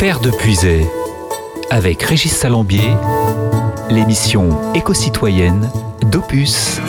Terre de Puisay, avec Régis Salambier, l'émission éco-citoyenne d'Opus.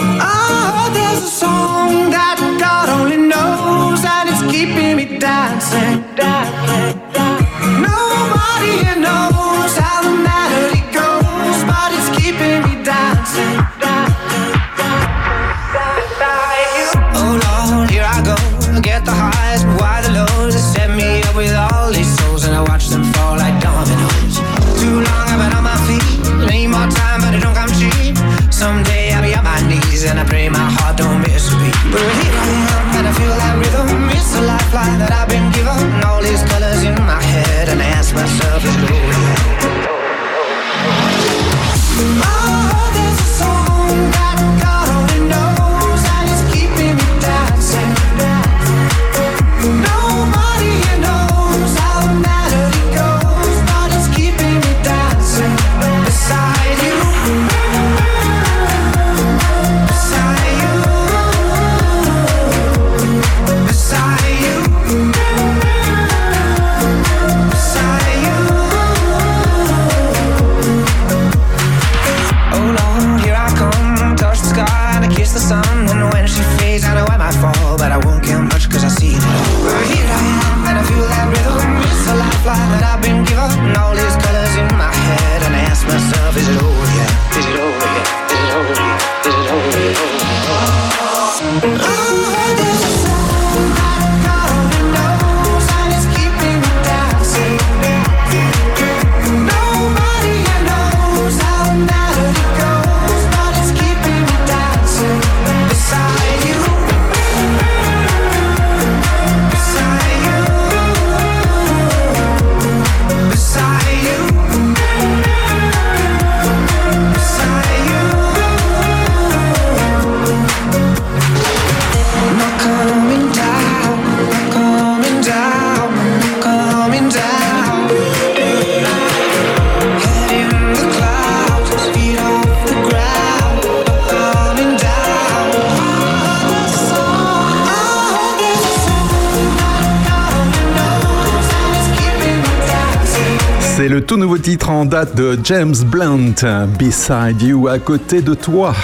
Tout nouveau titre en date de James Blunt, Beside You, à côté de toi.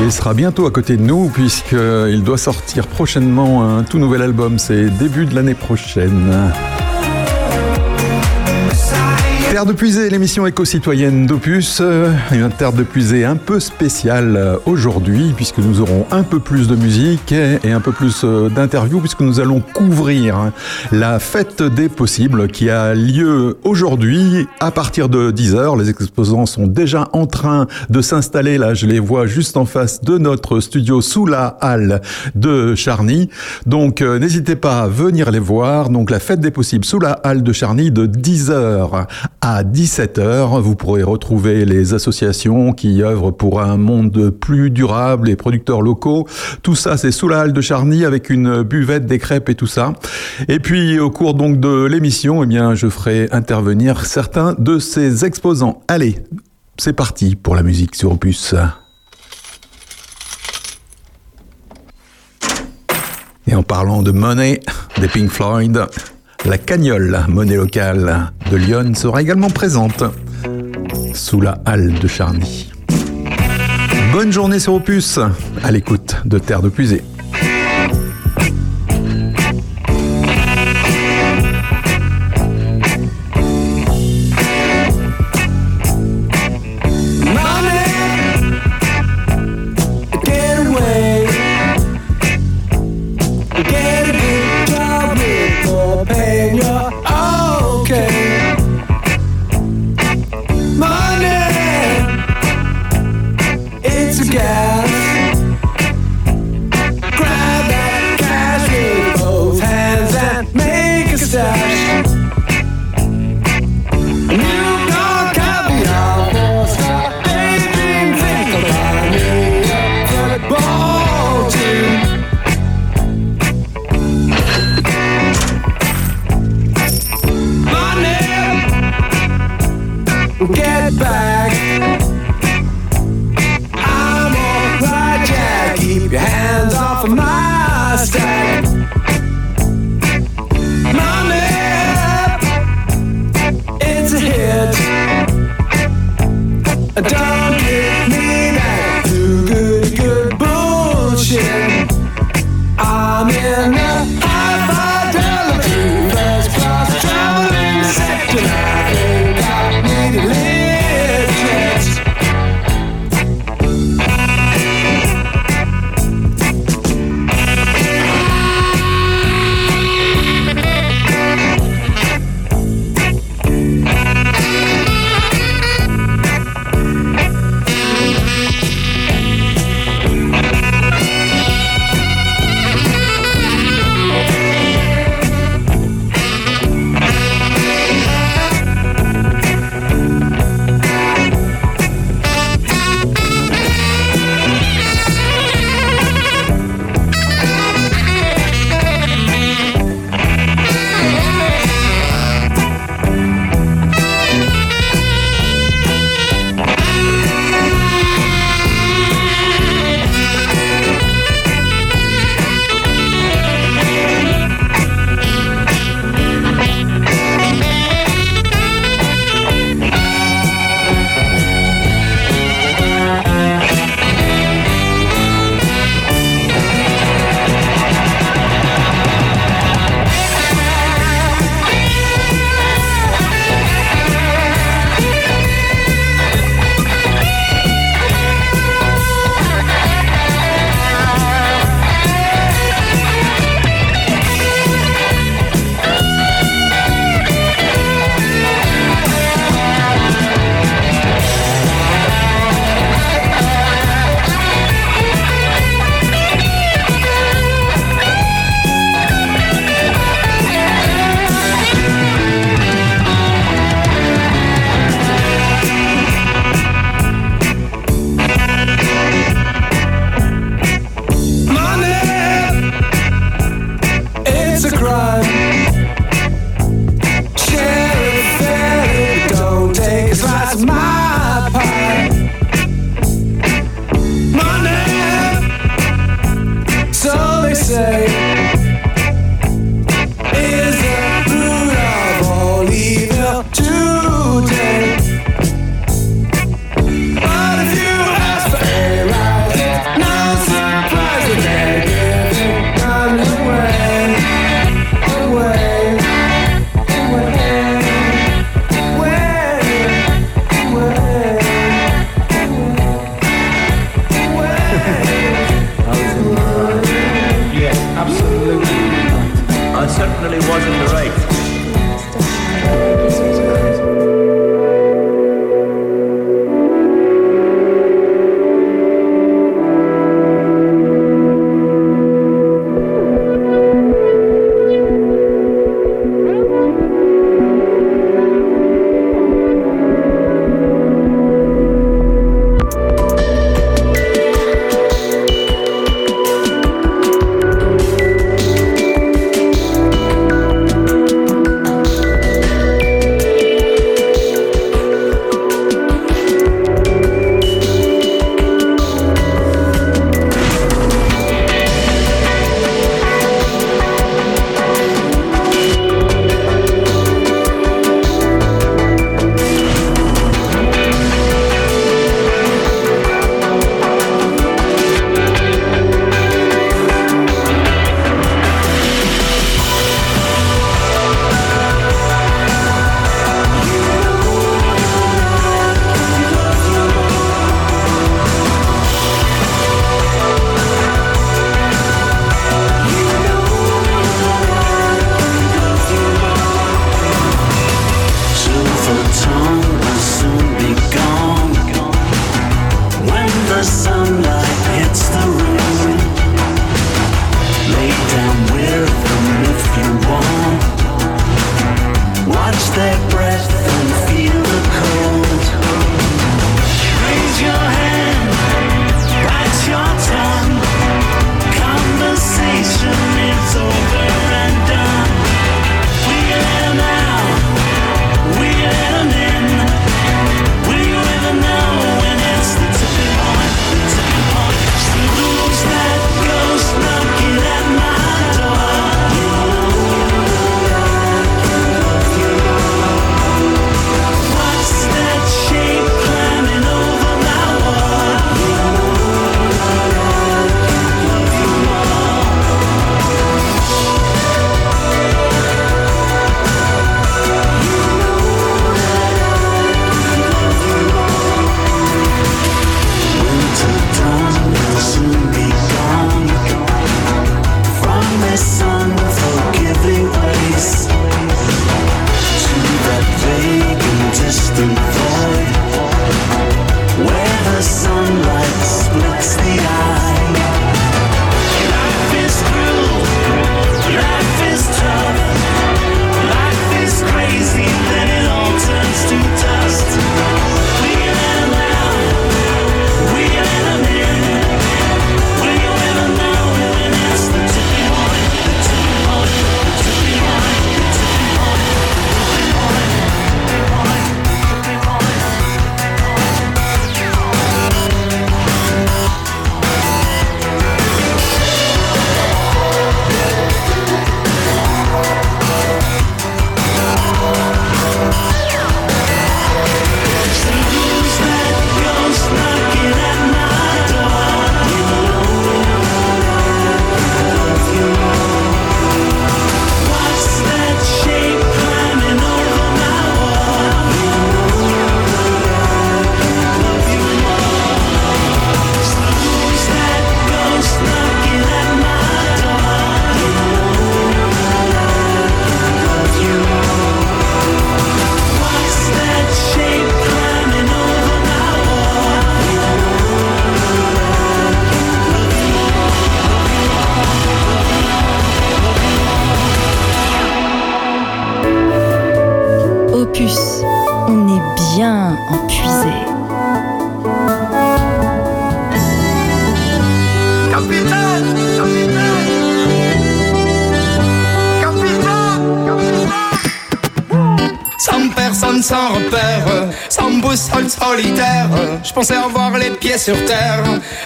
Il sera bientôt à côté de nous puisqu'il doit sortir prochainement un tout nouvel album, c'est début de l'année prochaine. Terre de Puisée, l'émission éco-citoyenne d'Opus, euh, une Terre de Puisée un peu spéciale euh, aujourd'hui puisque nous aurons un peu plus de musique et un peu plus euh, d'interviews puisque nous allons couvrir hein, la fête des possibles qui a lieu aujourd'hui à partir de 10h. Les exposants sont déjà en train de s'installer là, je les vois juste en face de notre studio sous la halle de Charny. Donc n'hésitez pas à venir les voir. Donc la fête des possibles sous la halle de Charny de 10h à 17h. Vous pourrez retrouver les associations qui œuvrent pour un monde plus durable, les producteurs locaux. Tout ça, c'est sous la halle de Charny avec une buvette, des crêpes et tout ça. Et puis au cours donc de l'émission, eh bien, je ferai intervenir certains de ces exposants. Allez, c'est parti pour la musique sur Opus. Et en parlant de monnaie, des Pink Floyd, la cagnole, monnaie locale de Lyon, sera également présente sous la halle de Charny. Bonne journée sur Opus, à l'écoute de Terre de Puisée.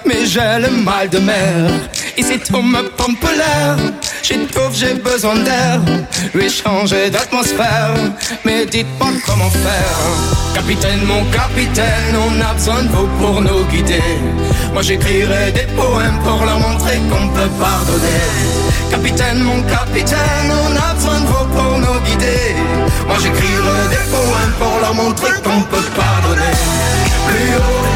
Mais j'ai le mal de mer. Ici tout me pompe l'air, j'étouffe, j'ai besoin d'air. Lui changer d'atmosphère, mais dites-moi comment faire. Capitaine, mon capitaine, on a besoin de vous pour nous guider. Moi j'écrirai des poèmes pour leur montrer qu'on peut pardonner. Capitaine, mon capitaine, on a besoin de vous pour nous guider. Moi j'écrirai des poèmes pour leur montrer qu'on peut pardonner. Plus haut,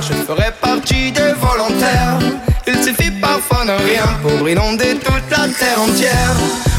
je ferai partie des volontaires. Il suffit parfois de rien pour inonder toute la terre entière.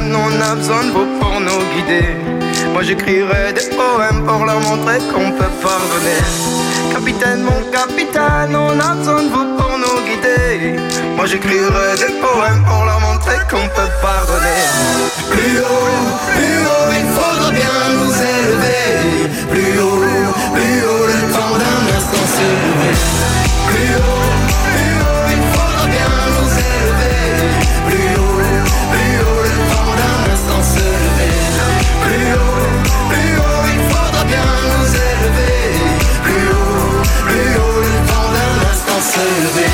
On a besoin de vous pour nous guider. Moi j'écrirai des poèmes pour leur montrer qu'on peut pardonner. Capitaine, mon capitaine, on a besoin de vous pour nous guider. Moi j'écrirai des poèmes pour leur montrer qu'on peut pardonner. Plus haut, plus haut, il faudra bien nous élever. Plus haut, plus haut, le temps d'un instant se lever Plus haut, instant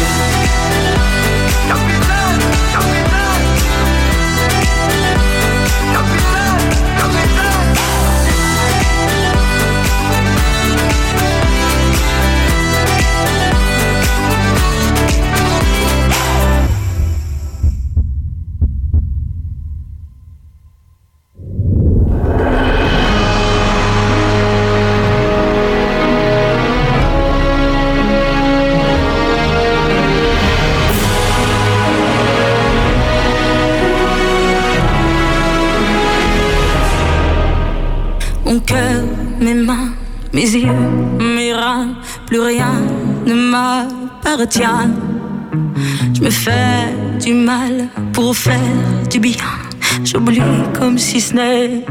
Je me fais du mal pour faire du bien. J'oublie comme si ce n'était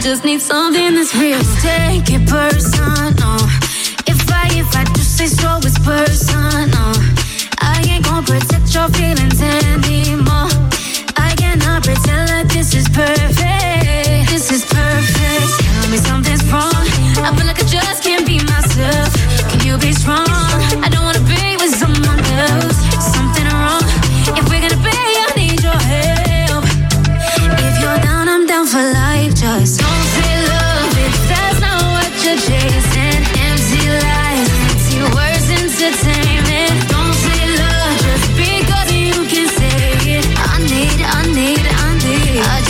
just need something that's real. Take it personal. If I, if I do say so, it's personal.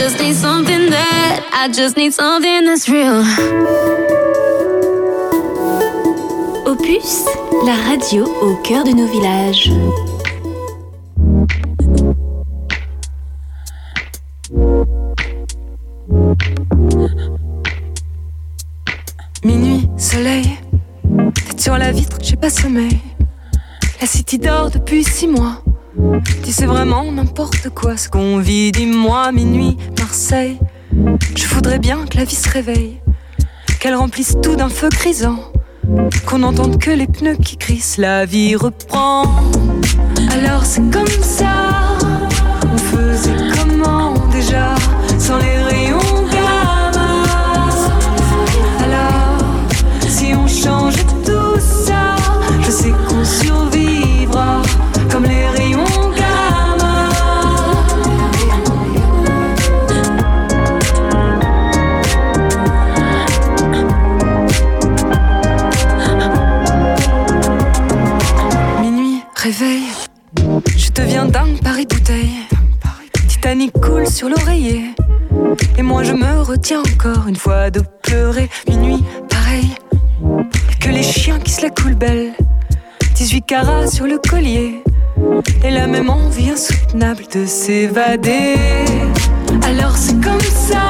just need something that, I just need something. Opus, la radio au cœur de nos villages. Minuit, soleil, tête sur la vitre, j'ai pas sommeil. La city dort depuis six mois vraiment n'importe quoi ce qu'on vit. Dis-moi, minuit, Marseille. Je voudrais bien que la vie se réveille, qu'elle remplisse tout d'un feu grisant, qu'on n'entende que les pneus qui crissent. La vie reprend. Alors c'est comme ça. Coule sur l'oreiller. Et moi je me retiens encore une fois de pleurer. Minuit, pareil. Que les chiens qui se la coulent belle. 18 carats sur le collier. Et la même envie insoutenable de s'évader. Alors c'est comme ça.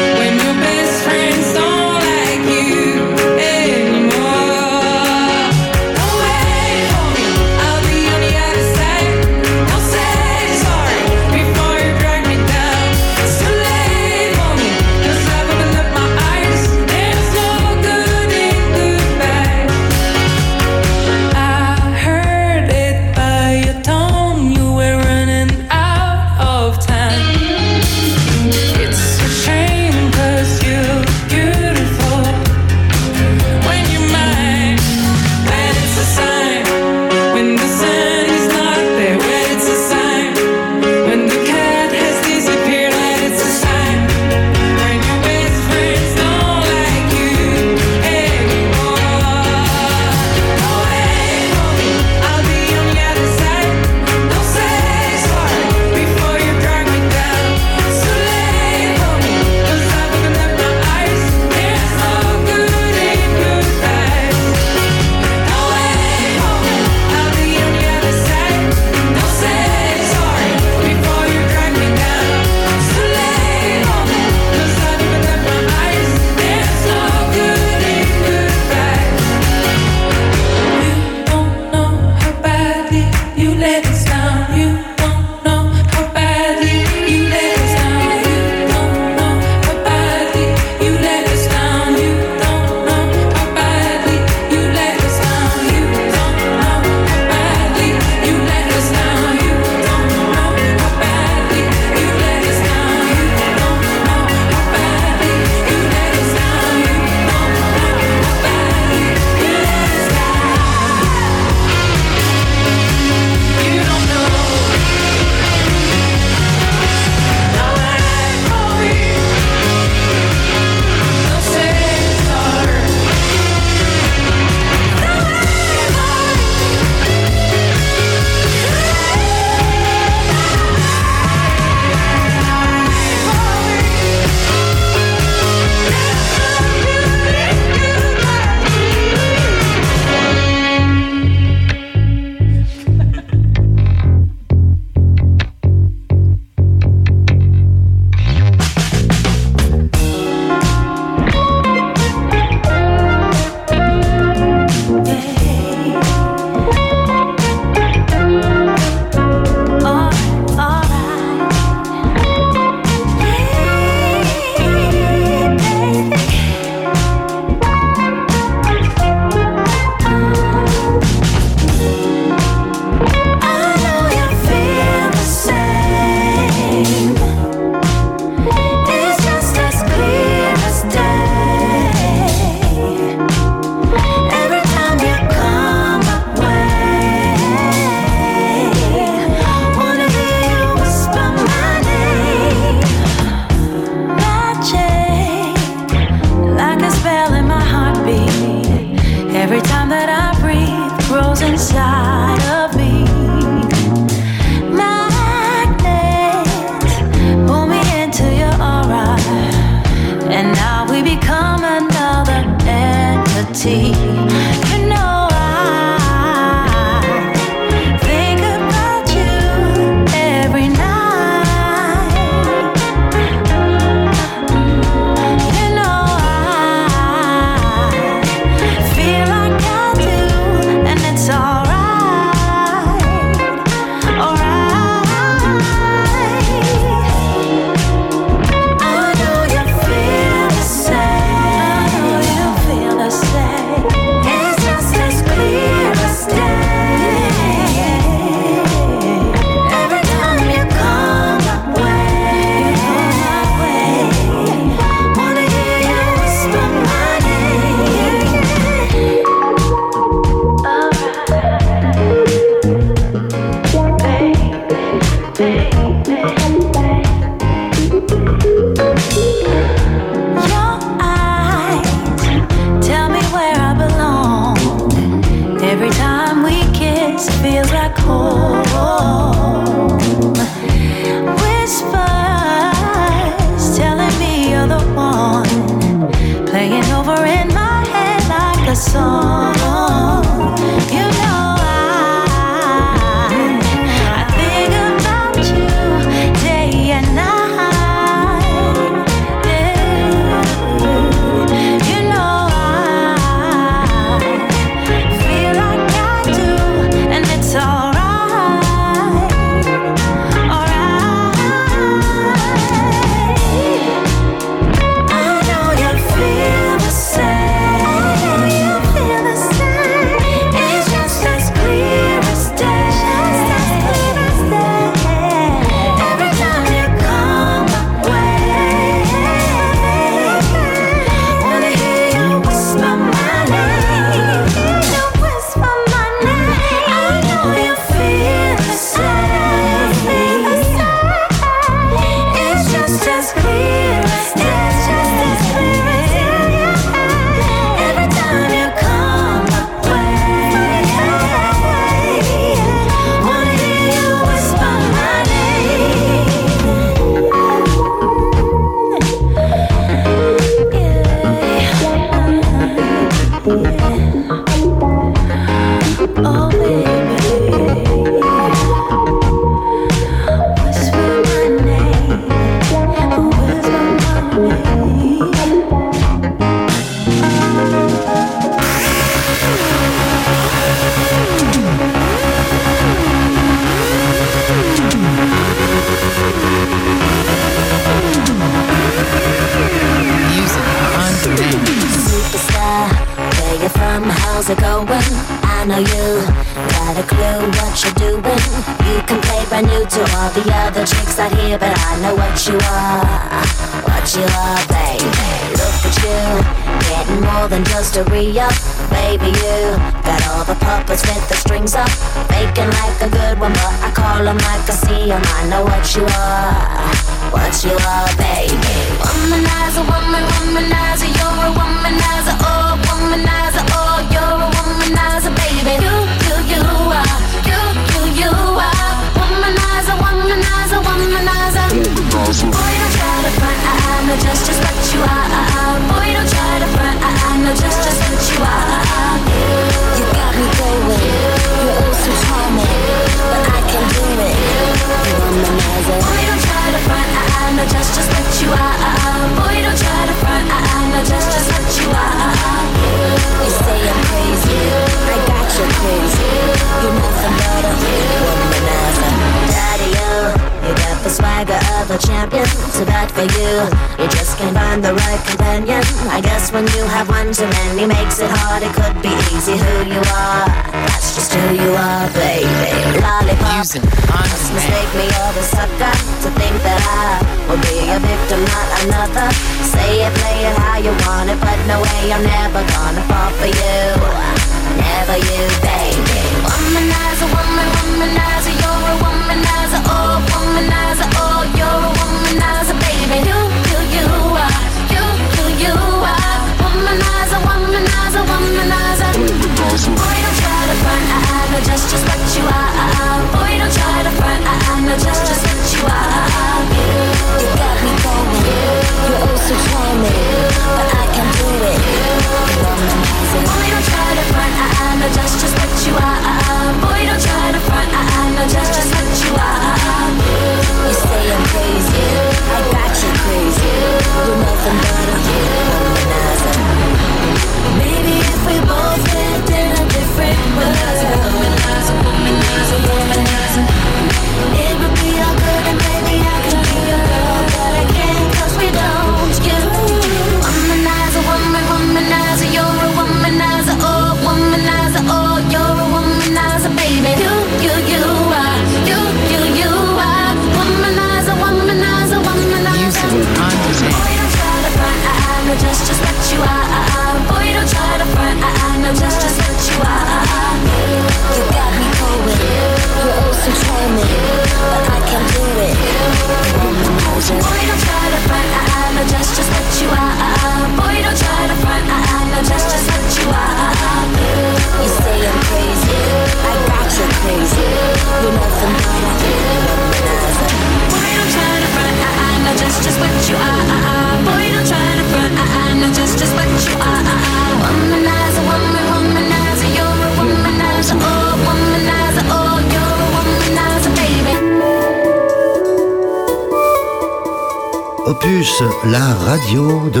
有的。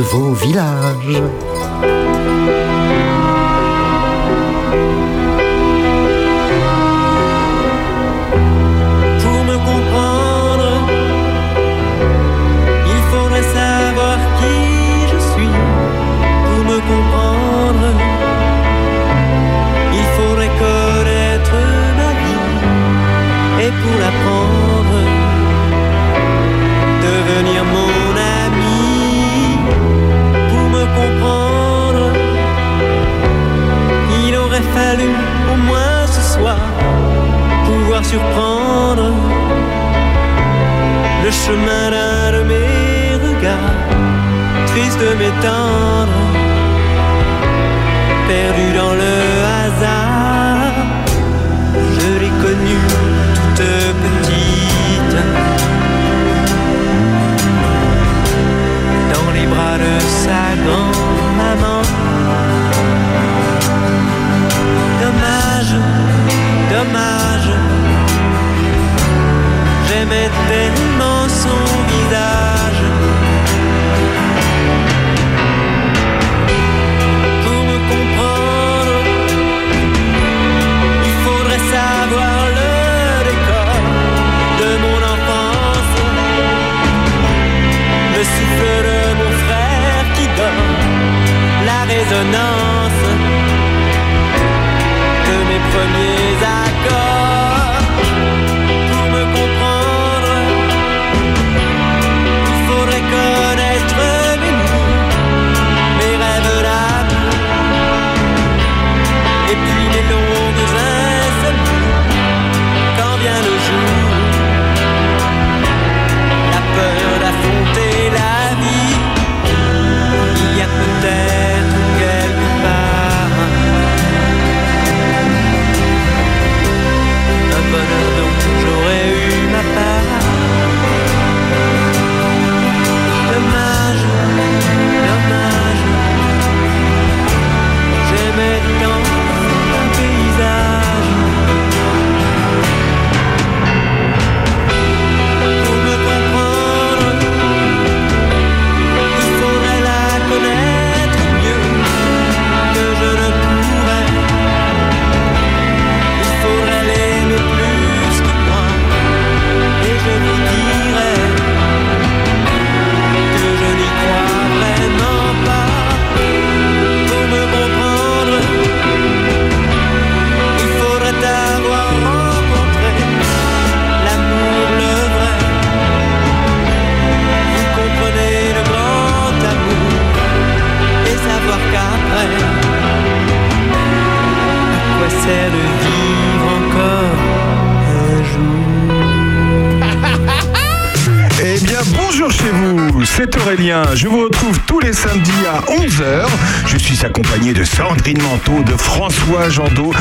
Je vous retrouve tous les samedis à 11h. Je suis accompagné de Sandrine Manteau, de François Jandot,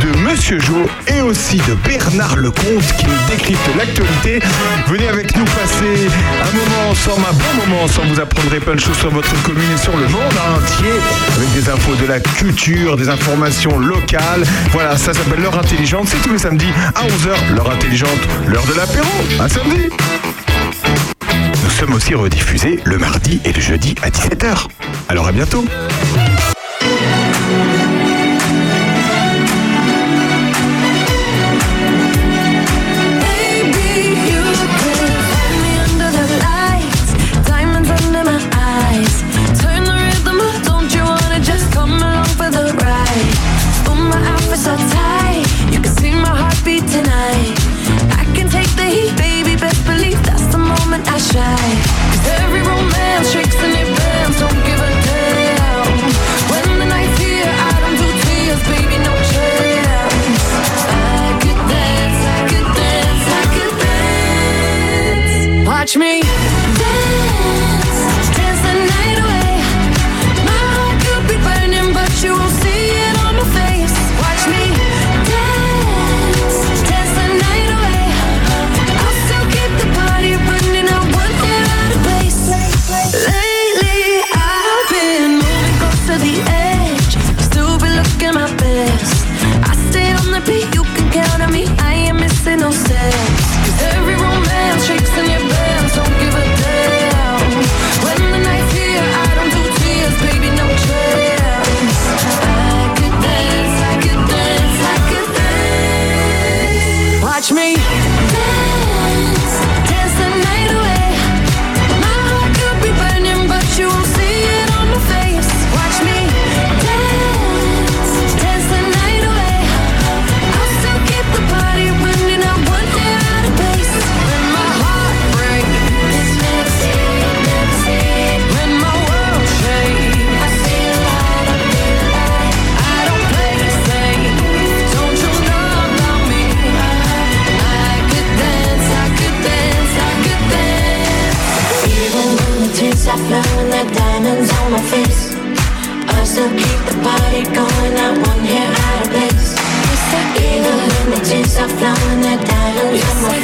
de Monsieur Jo et aussi de Bernard Lecomte qui nous décrypte l'actualité. Venez avec nous passer un moment ensemble, un bon moment ensemble. Vous apprendrez plein de choses sur votre commune et sur le monde entier avec des infos de la culture, des informations locales. Voilà, ça s'appelle L'heure intelligente. C'est tous les samedis à 11h. L'heure intelligente, l'heure de l'apéro. À samedi sommes aussi rediffusés le mardi et le jeudi à 17h. Alors à bientôt my face. I still keep the party going, I won't hear out of place. It's the Evil images are flowing, they're dying yes, on my face.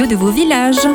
De vos villages.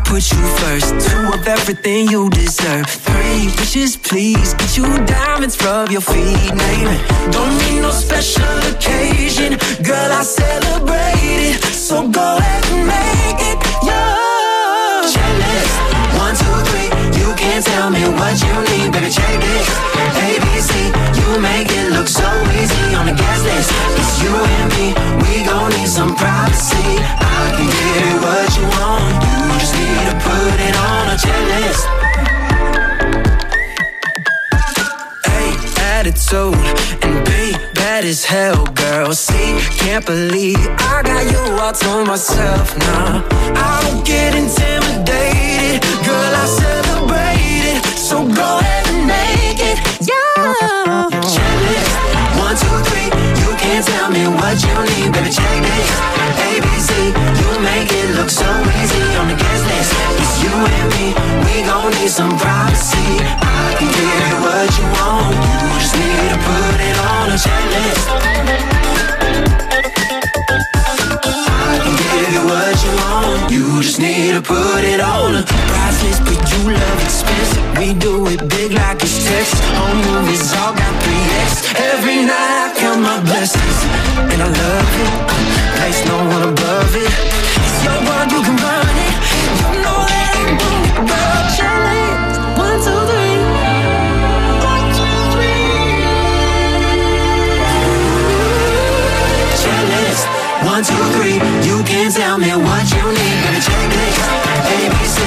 I put you first. Two of everything you deserve. Three wishes, please. Get you diamonds, rub your feet, name it. Don't need no special occasion, girl. I celebrate it. So go ahead and make it yours. Checklist, one, two, three. Can't tell me what you need, baby. Check this. ABC, you make it look so easy on the guest list. It's you and me, we gon' need some privacy. I can give you what you want, you just need to put it on a checklist. A attitude and B bad as hell, girl. See, can't believe I got you all to myself now. I don't get intimidated, girl. I celebrate it, so go ahead and make Checklist, one, two, three. You can't tell me what you need, baby. Check. ABC, you make it look so easy on the guest list. It's you and me, we gon' need some privacy. I can give you what you want, you just need to put it on a checklist. Give you what you want, you just need to put it on priceless, but you love expensive. We do it big like it's Texas. Home movies all got 3X. Every night I count my blessings, and I love it. Place no one above it. It's your world, you can run it. You know that I want One, two, three, you can tell me what you need. Got a checklist, ABC,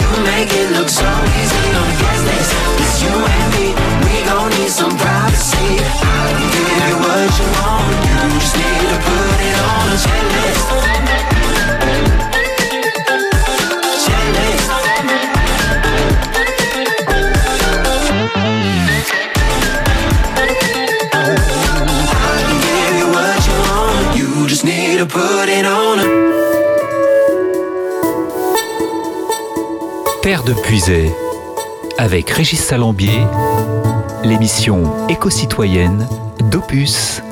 you make it look so easy. On the guest list, it's you and me. We gon' need some privacy. I'll give you what you want. You just need to put it on a checklist. to Terre de puiser avec Régis Salambier, l'émission éco-citoyenne d'Opus.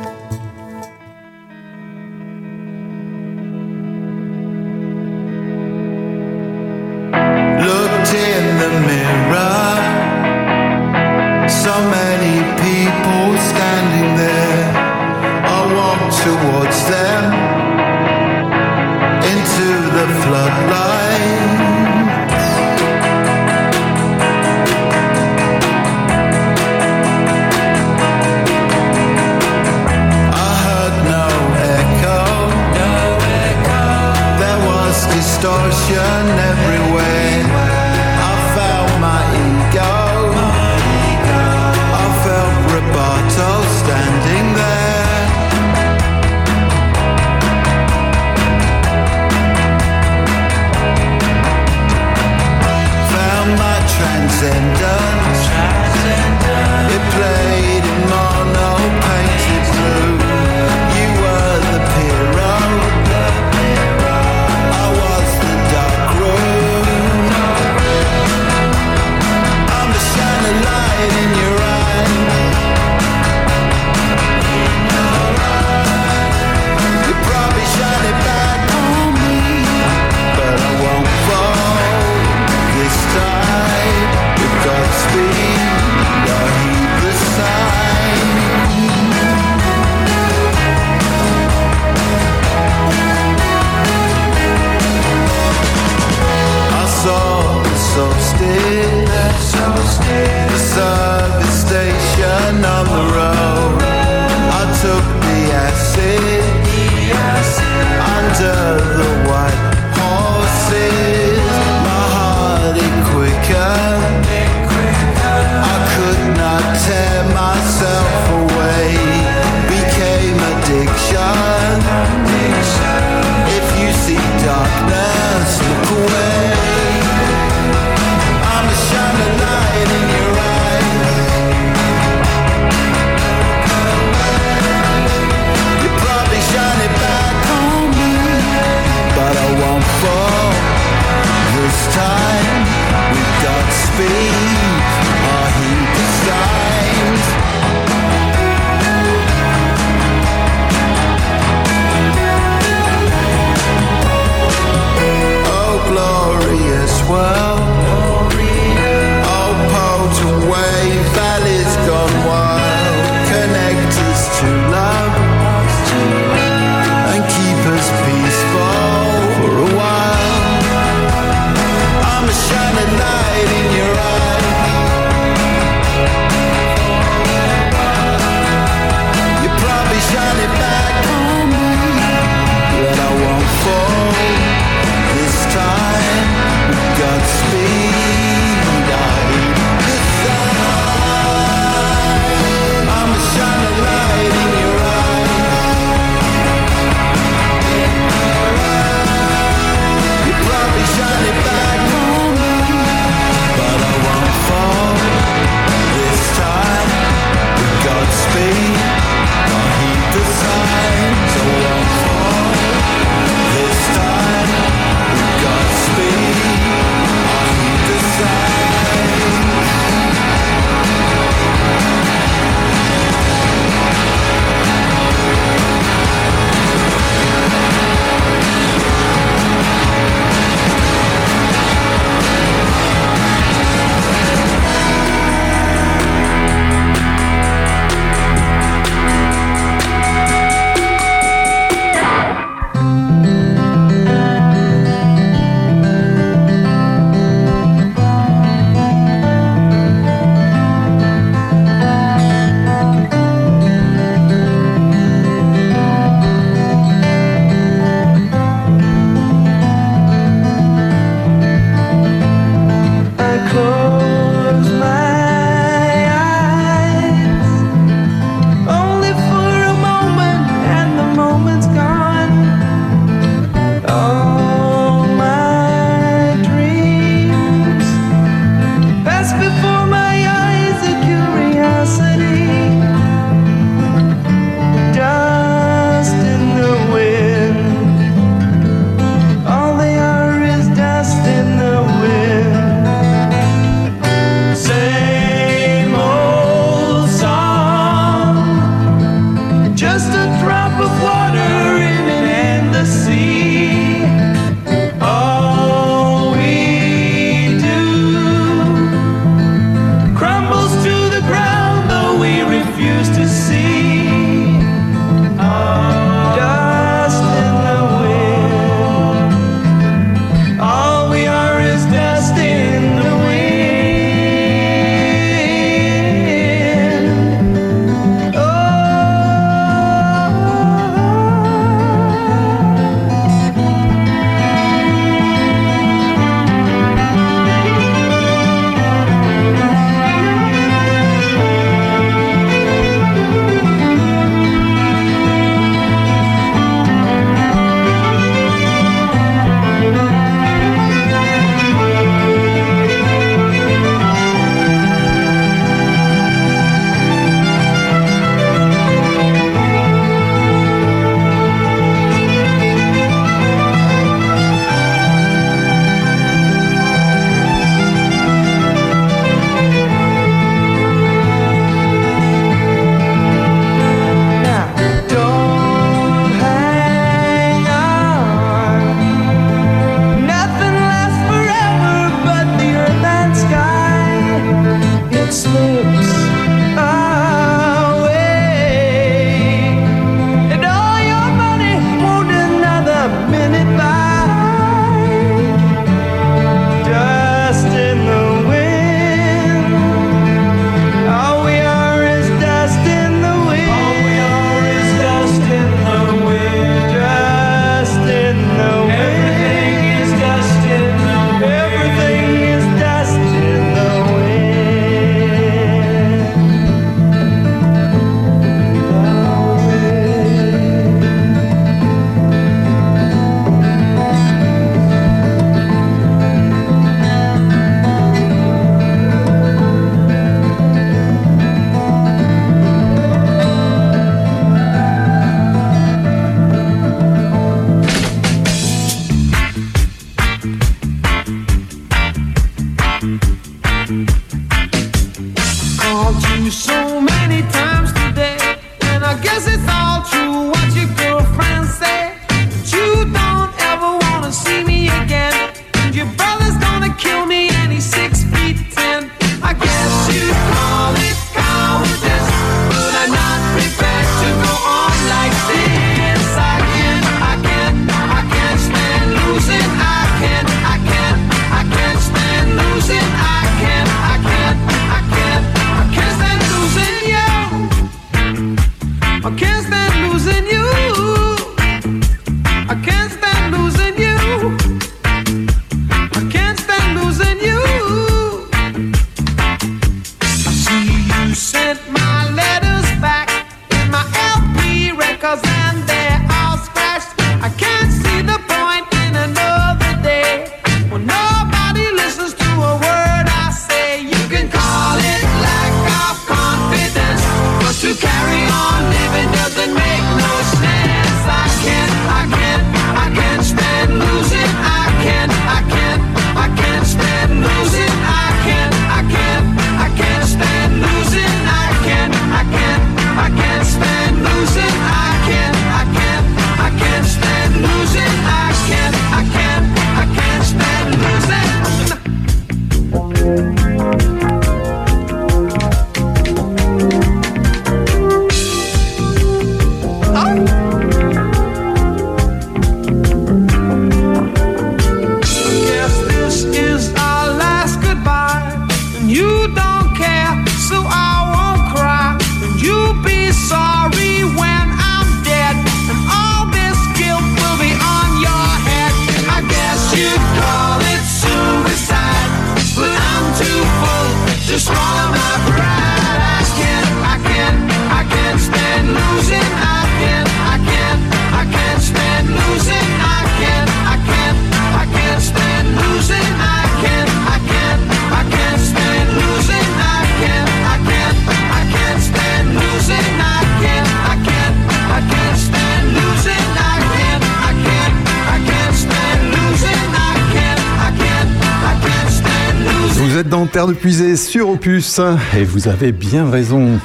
De Puisée sur Opus et vous avez bien raison.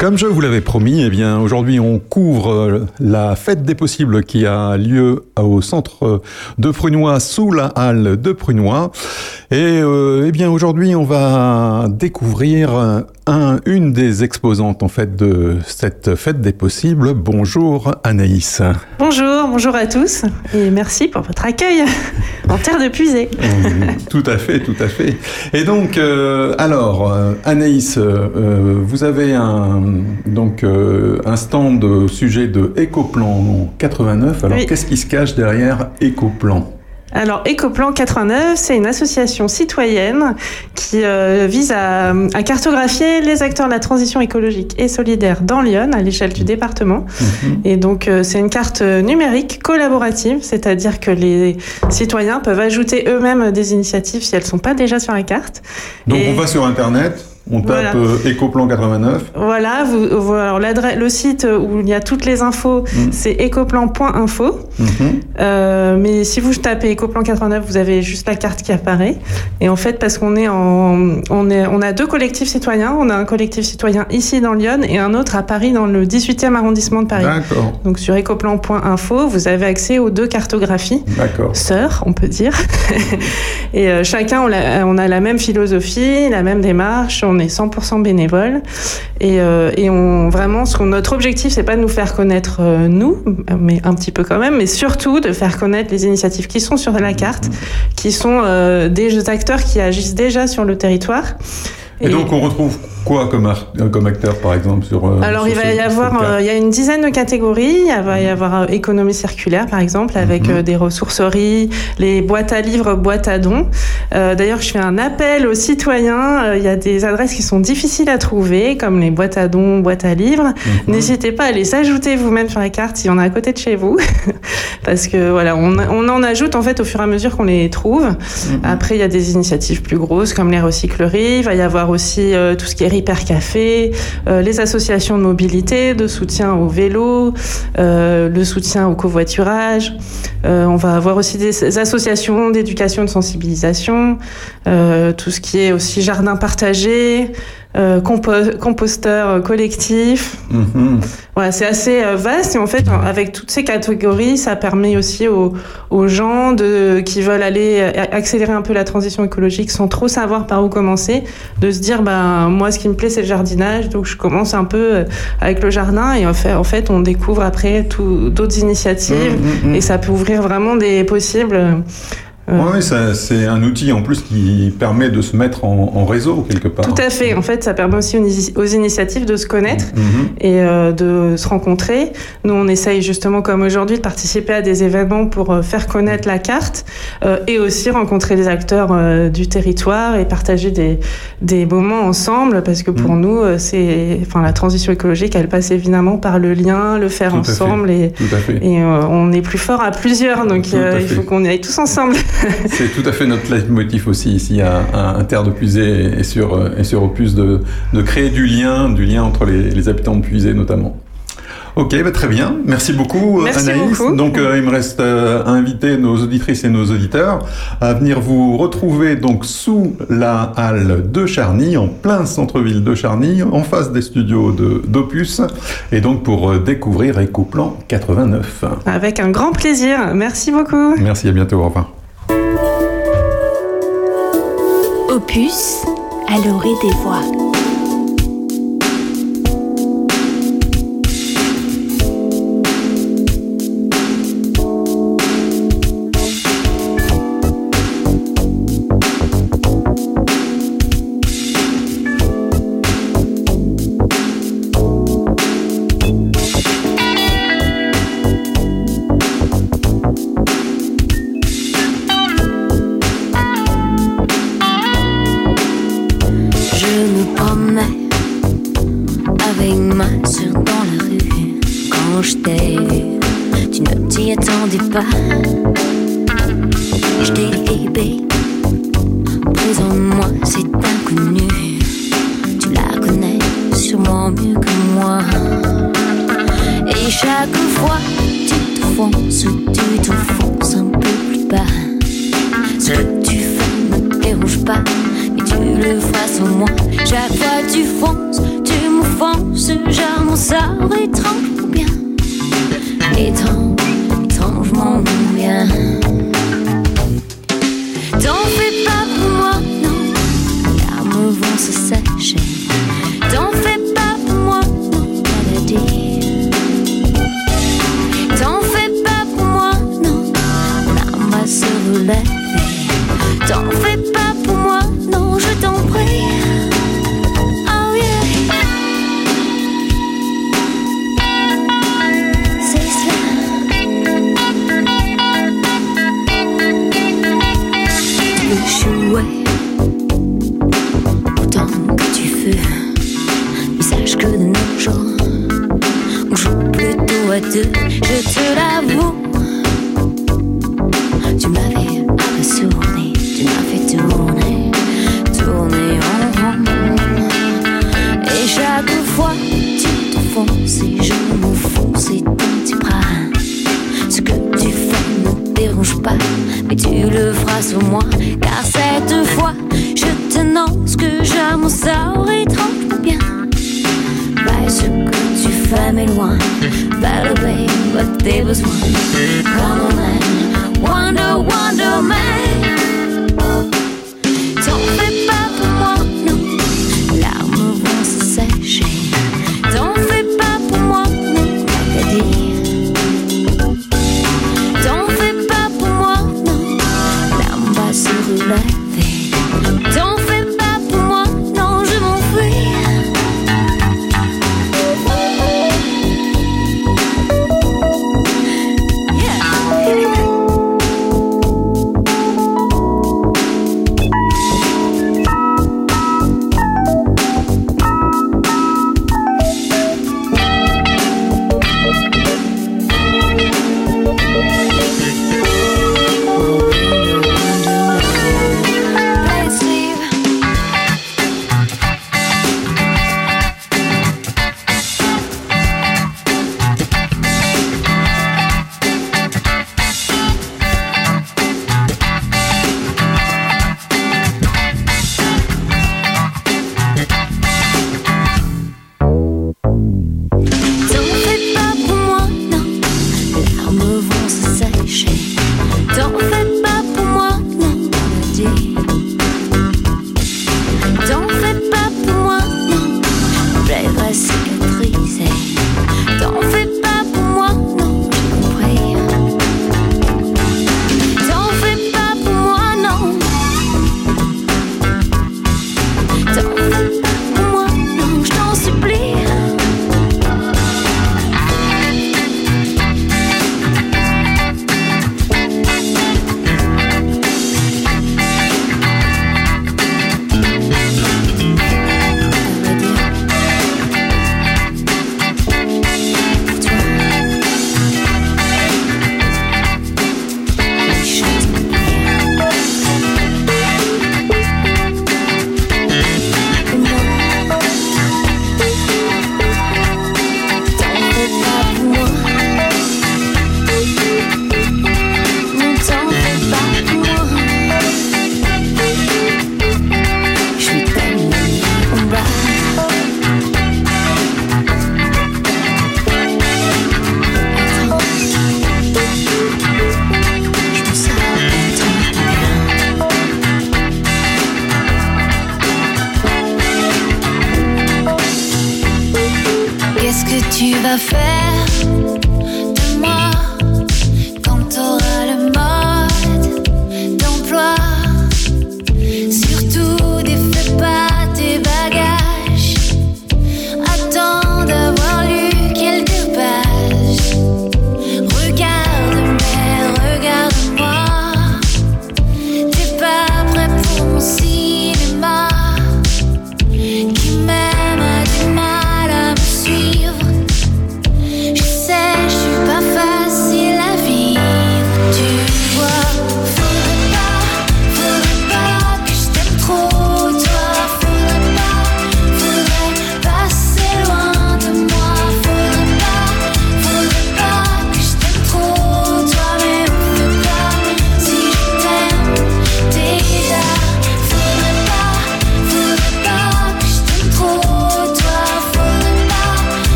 Comme je vous l'avais promis, eh bien aujourd'hui on couvre euh, la fête des possibles qui a lieu au centre de Prunois sous la halle de Prunois. Et euh, eh bien aujourd'hui on va découvrir un, une des exposantes en fait de cette fête des possibles. Bonjour Anaïs. Bonjour, bonjour à tous et merci pour votre accueil en terre de puisée. tout à fait, tout à fait. Et donc, euh, alors, euh, Anaïs, euh, vous avez un, donc, euh, un stand au sujet de Ecoplan 89. Alors, Oui. qu'est-ce qui se cache derrière Ecoplan? Alors, Ecoplan 89, c'est une association citoyenne qui euh, vise à, à cartographier les acteurs de la transition écologique et solidaire dans Lyon à l'échelle du département. Et donc, euh, c'est une carte numérique collaborative, c'est-à-dire que les citoyens peuvent ajouter eux-mêmes des initiatives si elles ne sont pas déjà sur la carte. Donc, Et- on va sur Internet, on tape Voilà. euh, Ecoplan 89. Voilà, vous, vous- alors l'adresse, le site où il y a toutes les infos, c'est ecoplan.info. Mhm. Euh, mais si vous tapez Ecoplan 89, vous avez juste la carte qui apparaît. Et en fait, parce qu'on est en, on est, on a deux collectifs citoyens. On a un collectif citoyen ici dans Lyon et un autre à Paris dans le 18e arrondissement de Paris. D'accord. Donc sur ecoplan.info, vous avez accès aux deux cartographies. D'accord. Sœurs, on peut dire. et euh, chacun, on a, on a la même philosophie, la même démarche. On, on est 100% bénévole. Et, euh, et on, vraiment, ce notre objectif, c'est pas de nous faire connaître euh, nous, mais un petit peu quand même, mais surtout de faire connaître les initiatives qui sont sur la carte, qui sont euh, des acteurs qui agissent déjà sur le territoire. Et, donc on retrouve quoi comme, acteur par exemple sur euh, Alors sur il va ce- y avoir, euh, il y a une dizaine de catégories. Il va y avoir euh, économie circulaire par exemple, avec Mhm. euh, des ressourceries, les boîtes à livres, boîtes à dons. Euh, D'ailleurs, je fais un appel aux citoyens. Il y a des adresses qui sont difficiles à trouver, comme les boîtes à dons, boîtes à livres. Mhm. N'hésitez pas à les ajouter vous-même sur la carte s'il y en a à côté de chez vous, parce que voilà, on, on en ajoute en fait au fur et à mesure qu'on les trouve. Après, il y a des initiatives plus grosses comme les recycleries. Il va y avoir aussi euh, tout ce qui est Repair Café, euh, les associations de mobilité, de soutien au vélo, euh, le soutien au covoiturage. On va avoir aussi des associations d'éducation, de sensibilisation, tout ce qui est aussi jardin partagé. Euh, compo- composteur euh, collectif. Mhm. Voilà, c'est assez euh, vaste et en fait, avec toutes ces catégories, ça permet aussi aux, aux gens de, qui veulent aller euh, accélérer un peu la transition écologique sans trop savoir par où commencer, de se dire, ben, moi, ce qui me plaît, c'est le jardinage, donc je commence un peu avec le jardin et en fait, en fait on découvre après d'autres initiatives Mhm, mhm. et ça peut ouvrir vraiment des possibles. Euh, Oui, c'est un outil en plus qui permet de se mettre en, en réseau quelque part. Tout à fait. En fait, ça permet aussi aux, ini- aux initiatives de se connaître Mhm. et euh, de se rencontrer. Nous, on essaye justement, comme aujourd'hui, de participer à des événements pour euh, faire connaître la carte euh, et aussi rencontrer les acteurs du territoire et partager des, des moments ensemble parce que pour nous, euh, c'est, enfin, la transition écologique, elle passe évidemment par le lien, le faire Tout ensemble et, Tout à fait. et on est plus fort à plusieurs, donc à il faut qu'on y aille tous ensemble. C'est tout à fait notre leitmotiv aussi ici à, à Inter de Puisée et sur, euh, et sur Opus de, de créer du lien, du lien entre les, les habitants de Puisée notamment. Ok, bah très bien. Merci beaucoup euh, Merci Anaïs. beaucoup. Donc euh, il me reste euh, à inviter nos auditrices et nos auditeurs à venir vous retrouver donc sous la halle de Charny, en plein centre-ville de Charny, en face des studios de d'Opus, et donc pour découvrir Écoplan 89. Avec un grand plaisir. Merci beaucoup. Merci, à bientôt, au revoir. Opus à l'orée des voix.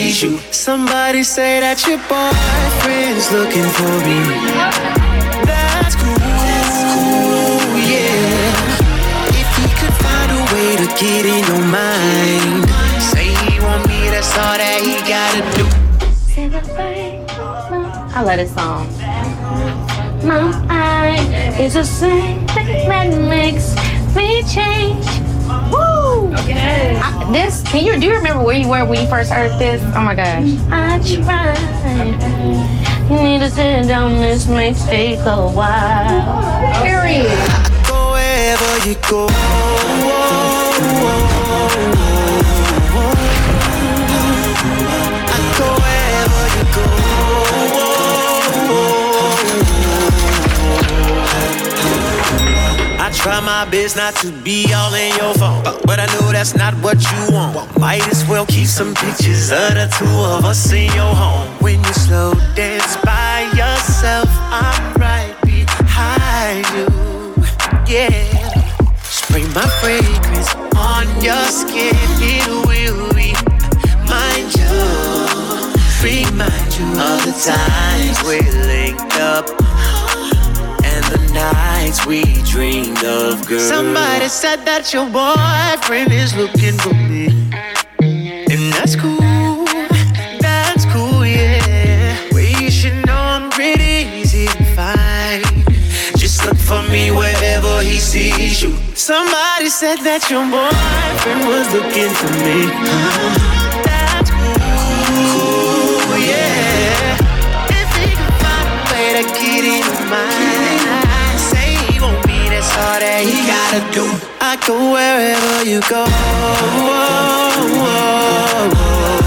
He sees you. Somebody say that your boyfriend's looking for me. That's cool. That's cool, yeah. get in your mind. Say he want me, that's all that he gotta do. I love this song. My mind is a thing that makes me change. Woo! Okay. this can you do you remember where you were when you first heard this? Oh my gosh. I tried. You need to sit down. This may take a while. Period. Go wherever you go. Try my best not to be all in your phone, but I know that's not what you want. Might as well keep some pictures of the two of us in your home. When you slow dance by yourself, I'm right behind you. Yeah. Spray my fragrance on your skin, it will remind you, remind you of the times we linked up and the nights we dreamed of, girl. Somebody said that your boyfriend is looking for me, and that's cool, that's cool, yeah. Well, you should know I'm pretty easy to find. Just look for me wherever he sees you. Somebody said that your boyfriend was looking for me. To get in mind, say he won't be, that's all that he gotta do. I go wherever you go. I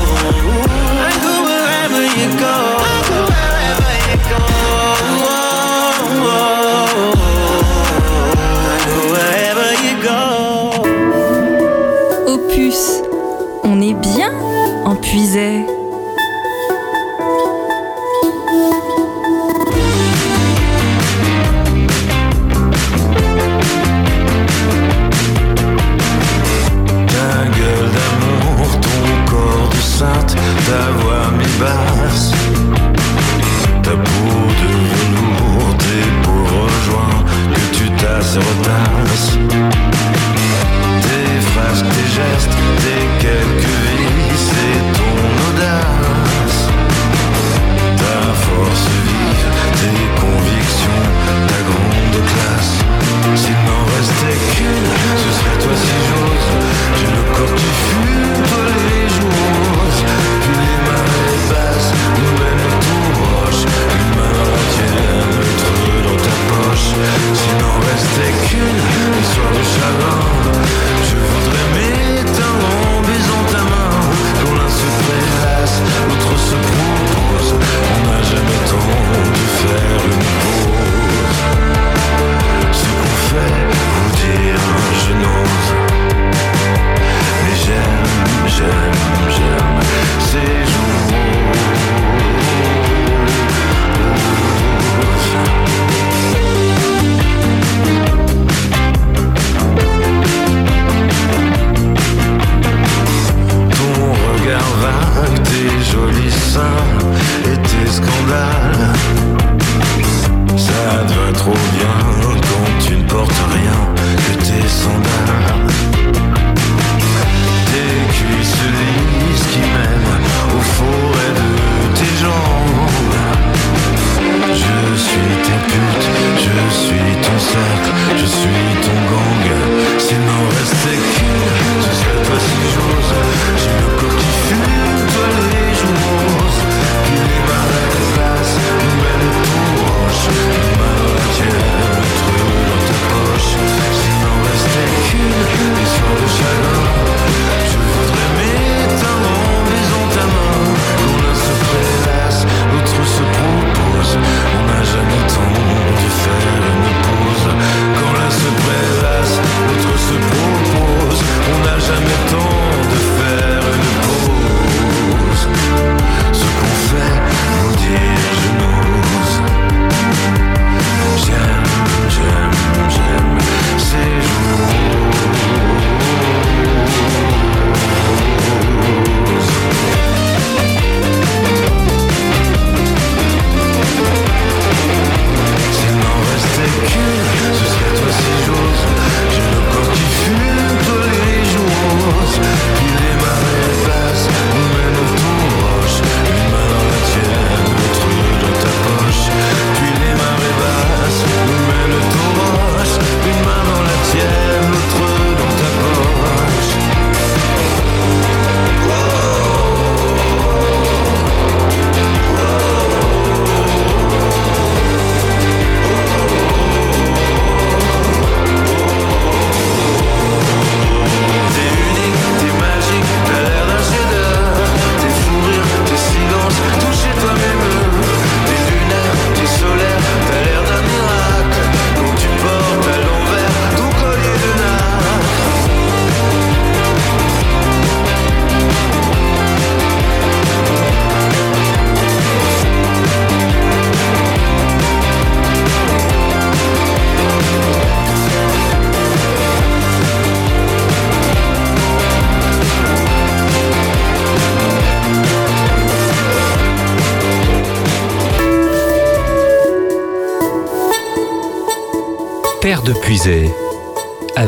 gestes, tes quelques vies, c'est ton audace, ta force vive, tes convictions, ta grande classe. S'il n'en restait qu'une, ce serait toi si j'ose. J'ai le corps qui fume, les jours, puis les mains les basses, nouvelle roche, les mains retiennent le dans ta poche. S'il n'en restait qu'une, histoire de chagrin, je veux De faire une pause. Ce qu'on fait vous dire, un n'ose. Mais j'aime, j'aime, j'aime ces jours.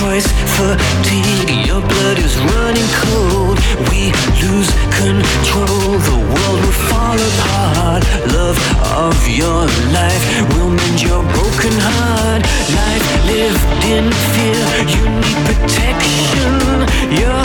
choice fatigue. Your blood is running cold. We lose control. The world will fall apart. Love of your life will mend your broken heart. Life lived in fear. You need protection. You're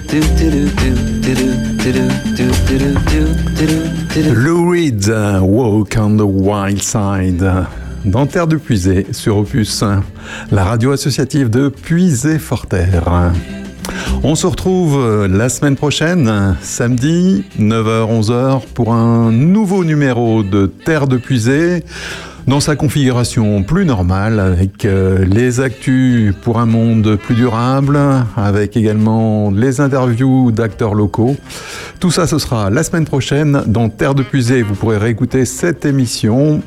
Lou Reed, Walk on the Wild Side. Dans Terre de Puisée, sur Opus, la radio associative de Puisée-Forterre. On se retrouve euh, la semaine prochaine, samedi, 9h-11h, pour un nouveau numéro de Terre de Puisée dans sa configuration plus normale, avec euh, les actus pour un monde plus durable, avec également les interviews d'acteurs locaux. Tout ça, ce sera la semaine prochaine dans Terre de Puisée. Vous pourrez réécouter cette émission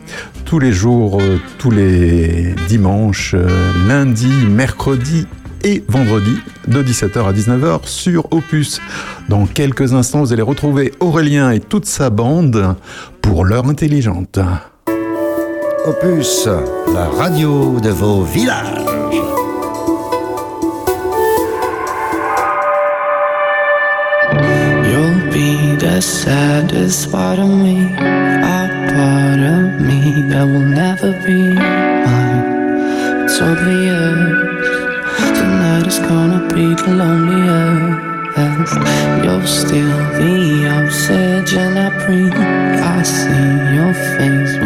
tous les jours, euh, tous les dimanches, euh, lundi, mercredi et vendredi de 17h à 19h sur Opus. Dans quelques instants, vous allez retrouver Aurélien et toute sa bande pour l'heure intelligente. Opus, la radio de vos villages. You'll be the saddest part of me, a part of me that will never be mine. It's obvious tonight is gonna be the loneliest. You're still the oxygen I breathe. I see your face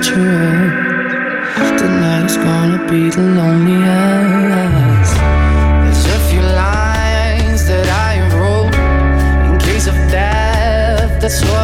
Tonight is gonna be the loneliest. There's a few lines that I wrote in case of death. That's what